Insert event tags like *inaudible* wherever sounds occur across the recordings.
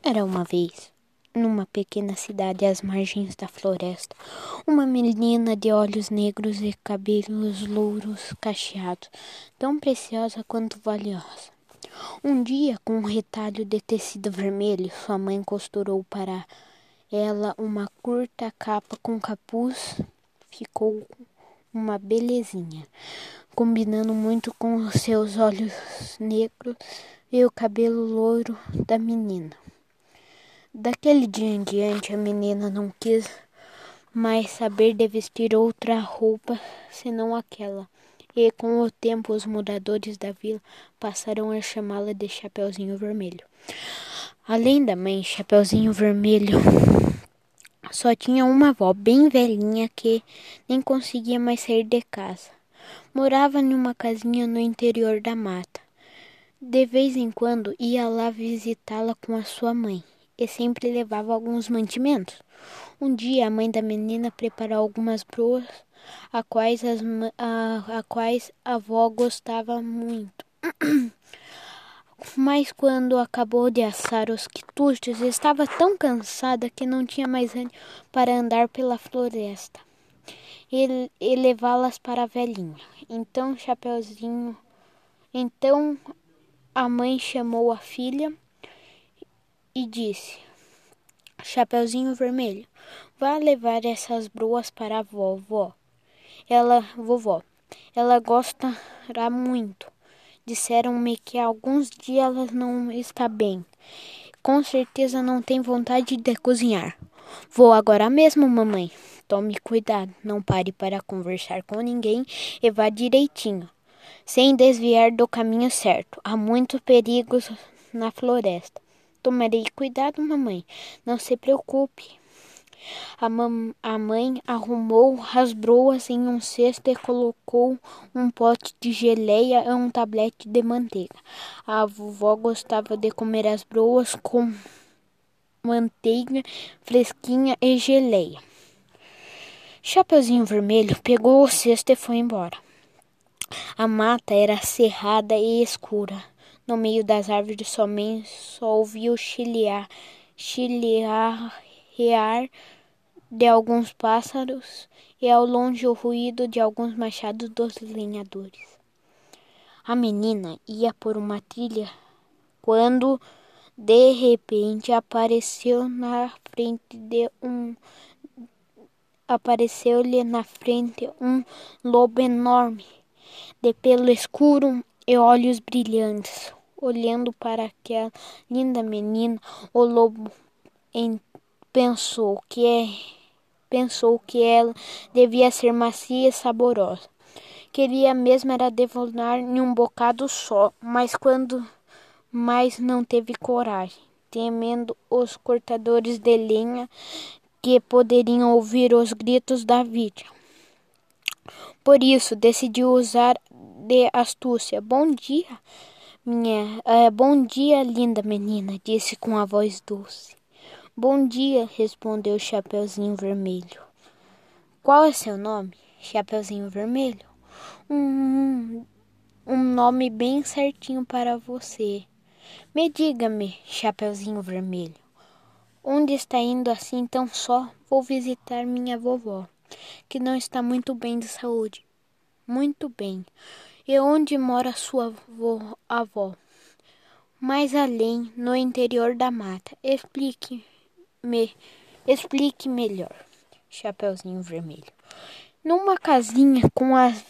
Era uma vez, numa pequena cidade às margens da floresta, uma menina de olhos negros e cabelos louros cacheados, tão preciosa quanto valiosa. Um dia, com um retalho de tecido vermelho, sua mãe costurou para ela uma curta capa com capuz. Ficou uma belezinha, combinando muito com os seus olhos negros e o cabelo louro da menina. Daquele dia em diante, a menina não quis mais saber de vestir outra roupa senão aquela. E com o tempo, os moradores da vila passaram a chamá-la de Chapeuzinho Vermelho. Além da mãe, Chapeuzinho Vermelho só tinha uma avó bem velhinha que nem conseguia mais sair de casa. Morava numa casinha no interior da mata. De vez em quando ia lá visitá-la com a sua mãe e sempre levava alguns mantimentos. Um dia a mãe da menina preparou algumas broas, a quais, as, a, a quais a avó gostava muito. *clears throat* Mas quando acabou de assar os quitutes, estava tão cansada que não tinha mais ânimo para andar pela floresta e, e levá-las para a velhinha. Então Chapeuzinho, então a mãe chamou a filha e disse: Chapeuzinho Vermelho, vá levar essas broas para a vovó. Ela, vovó, ela gostará muito. Disseram-me que há alguns dias ela não está bem. Com certeza não tem vontade de cozinhar. Vou agora mesmo, mamãe. Tome cuidado, não pare para conversar com ninguém e vá direitinho, sem desviar do caminho certo. Há muitos perigos na floresta. Tomarei cuidado, mamãe. Não se preocupe. A, a, mãe arrumou as broas em um cesto e colocou um pote de geleia e um tablete de manteiga. A vovó gostava de comer as broas com manteiga fresquinha e geleia. Chapeuzinho Vermelho pegou o cesto e foi embora. A mata era cerrada e escura. No meio das árvores somente só ouviu chilear, chilear de alguns pássaros e ao longe o ruído de alguns machados dos lenhadores. A menina ia por uma trilha quando de repente apareceu na frente de um apareceu-lhe na frente um lobo enorme, de pelo escuro e olhos brilhantes. Olhando para aquela linda menina, o lobo pensou que é, pensou que ela devia ser macia e saborosa. Queria mesmo era devorar em um bocado só, mas quando mas não teve coragem, temendo os cortadores de lenha que poderiam ouvir os gritos da vítima. Por isso decidiu usar de astúcia. Bom dia, minha, é, bom dia, linda menina, disse com a voz doce. Bom dia, respondeu o Chapeuzinho Vermelho. Qual é seu nome? Chapeuzinho Vermelho. Um, um nome bem certinho para você. Me diga-me, Chapeuzinho Vermelho, onde está indo assim tão só? Vou visitar minha vovó, que não está muito bem de saúde. Muito bem. E onde mora sua avó? Mais além, no interior da mata. Explique-me, explique melhor. Chapeuzinho Vermelho. Numa casinha com as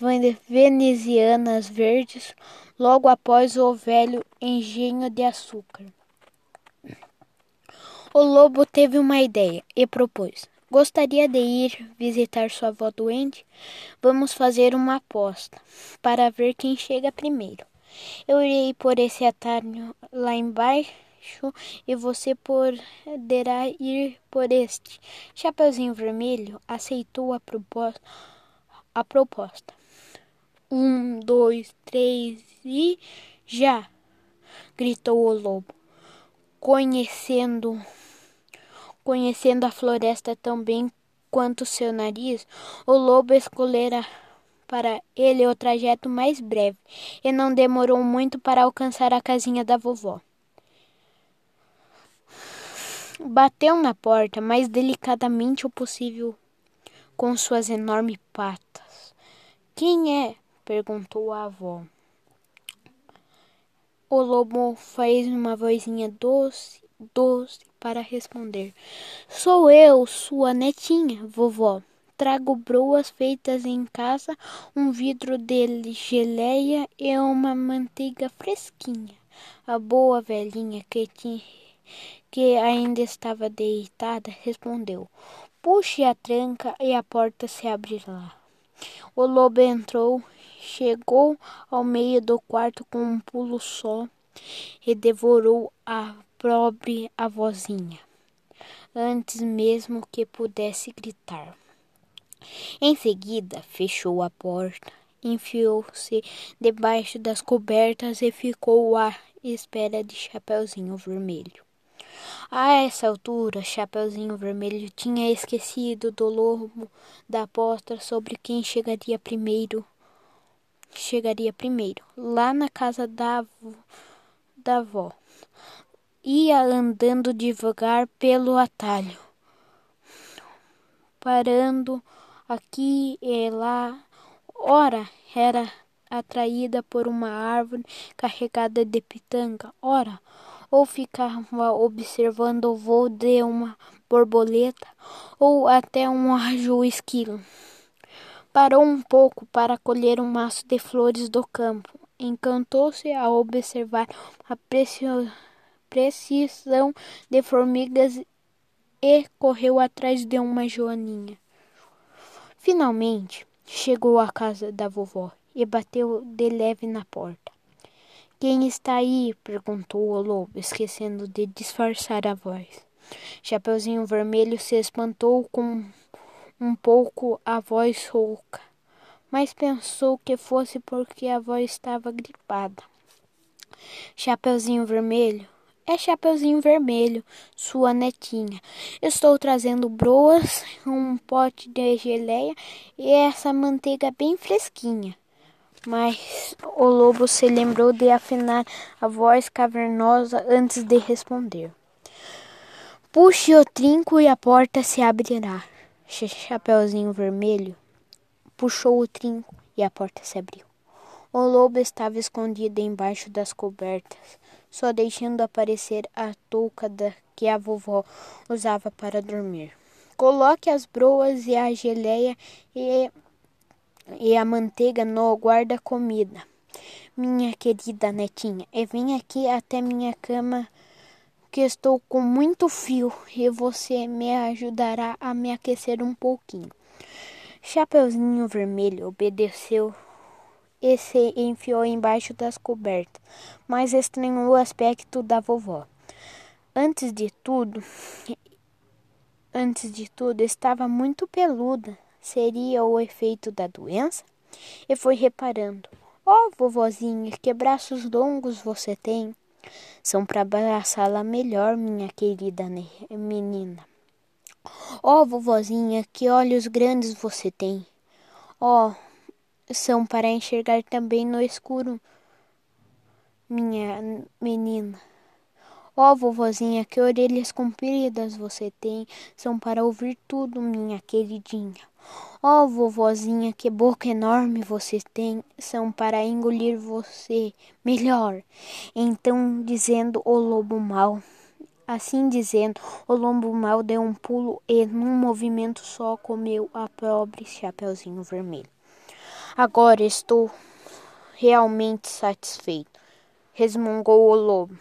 venezianas verdes, logo após o velho engenho de açúcar. O lobo teve uma ideia e propôs: Gostaria de ir visitar sua avó doente? Vamos fazer uma aposta para ver quem chega primeiro. Eu irei por esse atalho lá embaixo e você poderá ir por este. Chapeuzinho Vermelho aceitou a proposta. A proposta. Um, dois, três e já! gritou o lobo, conhecendo Conhecendo a floresta tão bem quanto seu nariz, o lobo escolhera para ele o trajeto mais breve e não demorou muito para alcançar a casinha da vovó. bateu na porta mais delicadamente o possível com suas enormes patas. Quem é? perguntou a avó. O lobo fez uma vozinha doce, doce para responder. Sou eu, sua netinha, vovó. Trago broas feitas em casa, um vidro de geleia e uma manteiga fresquinha. A boa velhinha que, tinha, que ainda estava deitada respondeu: Puxe a tranca e a porta se abrirá. O lobo entrou, chegou ao meio do quarto com um pulo só e devorou a pobre avózinha, antes mesmo que pudesse gritar. Em seguida, fechou a porta, enfiou-se debaixo das cobertas e ficou à espera de Chapeuzinho Vermelho. A essa altura, Chapeuzinho Vermelho tinha esquecido do lobo da aposta sobre quem chegaria primeiro. Chegaria primeiro, lá na casa da, da avó. Ia andando devagar pelo atalho, parando aqui e lá. Ora, era atraída por uma árvore carregada de pitanga. Ora, ou ficava observando o voo de uma borboleta ou até um arjo esquilo. Parou um pouco para colher um maço de flores do campo. Encantou-se a observar a precisão de formigas e correu atrás de uma joaninha. Finalmente chegou à casa da vovó e bateu de leve na porta. Quem está aí? perguntou o lobo, esquecendo de disfarçar a voz. Chapeuzinho Vermelho se espantou com um pouco a voz rouca, mas pensou que fosse porque a voz estava gripada. Chapeuzinho Vermelho, é Chapeuzinho Vermelho, sua netinha. Estou trazendo broas, um pote de geleia e essa manteiga bem fresquinha. Mas o lobo se lembrou de afinar a voz cavernosa antes de responder. Puxe o trinco e a porta se abrirá. Chapeuzinho Vermelho puxou o trinco e a porta se abriu. O lobo estava escondido embaixo das cobertas só deixando aparecer a touca da, que a vovó usava para dormir. Coloque as broas e a geleia e, e a manteiga no guarda-comida, minha querida netinha, e vem aqui até minha cama que estou com muito frio e você me ajudará a me aquecer um pouquinho. Chapeuzinho Vermelho obedeceu e se enfiou embaixo das cobertas, mas estranhou o aspecto da vovó. Antes de tudo, antes de tudo, estava muito peluda. Seria o efeito da doença? E foi reparando. Oh, vovozinha, que braços longos você tem. São para abraçá-la melhor, minha querida menina. Oh, vovozinha, que olhos grandes você tem. Oh, são para enxergar também no escuro, minha menina. Ó oh, vovozinha, que orelhas compridas você tem, são para ouvir tudo, minha queridinha. Ó oh, vovozinha, que boca enorme você tem, são para engolir você melhor. Então, dizendo o lobo mau, assim dizendo, o lobo mau deu um pulo e, num movimento só, comeu a pobre Chapeuzinho Vermelho. Agora estou realmente satisfeito, resmungou o lobo.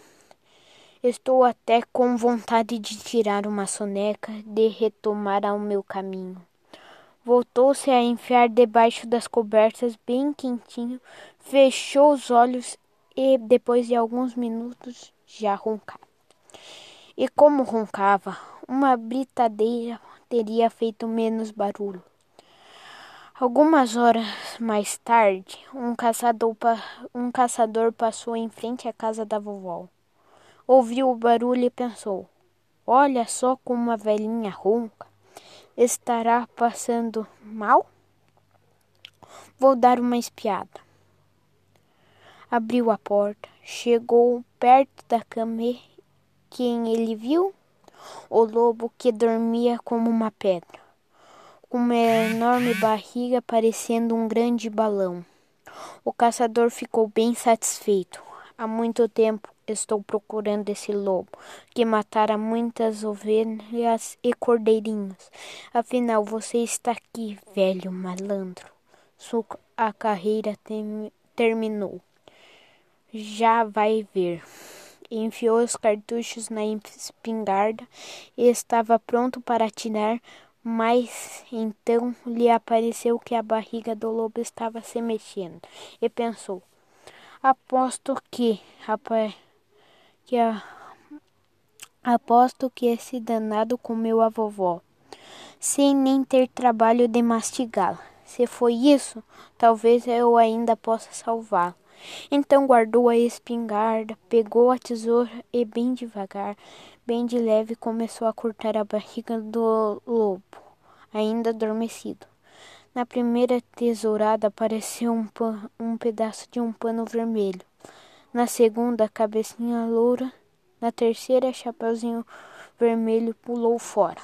Estou até com vontade de tirar uma soneca, de retomar ao meu caminho. Voltou-se a enfiar debaixo das cobertas bem quentinho, fechou os olhos e, depois de alguns minutos, já roncava. E como roncava, uma britadeira teria feito menos barulho. Algumas horas mais tarde, um caçador, um caçador passou em frente à casa da vovó. Ouviu o barulho e pensou: Olha só como a velhinha ronca. Estará passando mal? Vou dar uma espiada. Abriu a porta, chegou perto da cama e quem ele viu? o lobo que dormia como uma pedra, com uma enorme barriga parecendo um grande balão. O caçador ficou bem satisfeito. Há muito tempo estou procurando esse lobo que matara muitas ovelhas e cordeirinhos. Afinal, você está aqui, velho malandro. Sua a carreira terminou. Já vai ver. Enfiou os cartuchos na espingarda e estava pronto para atirar, mas então lhe apareceu que a barriga do lobo estava se mexendo e pensou: Aposto que, que a, aposto que esse danado comeu a vovó, sem nem ter trabalho de mastigá-la. Se foi isso, talvez eu ainda possa salvá-lo. Então guardou a espingarda, pegou a tesoura e bem devagar, bem de leve, começou a cortar a barriga do lobo, ainda adormecido. Na primeira tesourada apareceu um, um pedaço de um pano vermelho. Na segunda, a cabecinha loura. Na terceira, chapeuzinho vermelho pulou fora.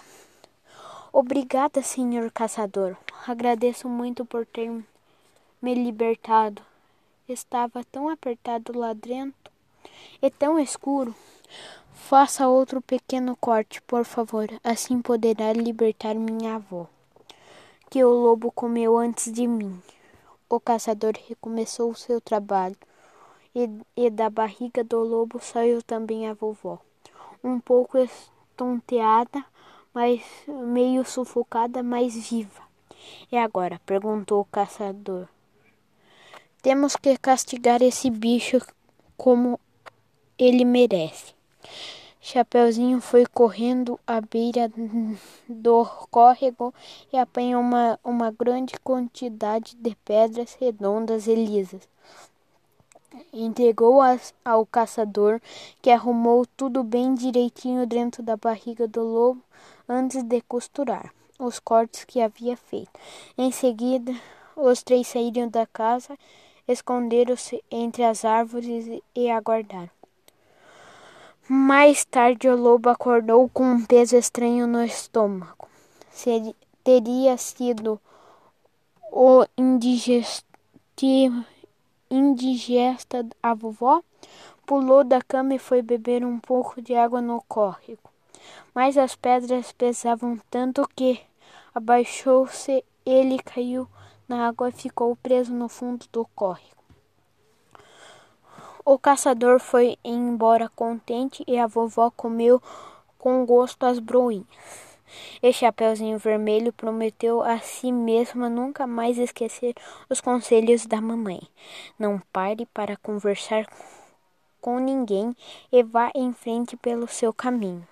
Obrigada, senhor caçador. Agradeço muito por ter me libertado. Estava tão apertado lá dentro e tão escuro. Faça outro pequeno corte, por favor. Assim poderá libertar minha avó, que o lobo comeu antes de mim. O caçador recomeçou o seu trabalho e, e da barriga do lobo saiu também a vovó, um pouco estonteada, mas meio sufocada, mas viva. E agora? perguntou o caçador. Temos que castigar esse bicho como ele merece. Chapeuzinho foi correndo à beira do córrego e apanhou uma, uma grande quantidade de pedras redondas e lisas entregou-as ao caçador, que arrumou tudo bem direitinho dentro da barriga do lobo antes de costurar os cortes que havia feito. Em seguida, os três saíram da casa, esconderam-se entre as árvores e aguardaram. Mais tarde, o lobo acordou com um peso estranho no estômago. Seria, teria sido o indigesta a vovó, pulou da cama e foi beber um pouco de água no córrego. Mas as pedras pesavam tanto que abaixou-se, ele caiu na água e ficou preso no fundo do córrego. O caçador foi embora contente e a vovó comeu com gosto as broinhas. E Chapeuzinho Vermelho prometeu a si mesma nunca mais esquecer os conselhos da mamãe. Não pare para conversar com ninguém e vá em frente pelo seu caminho.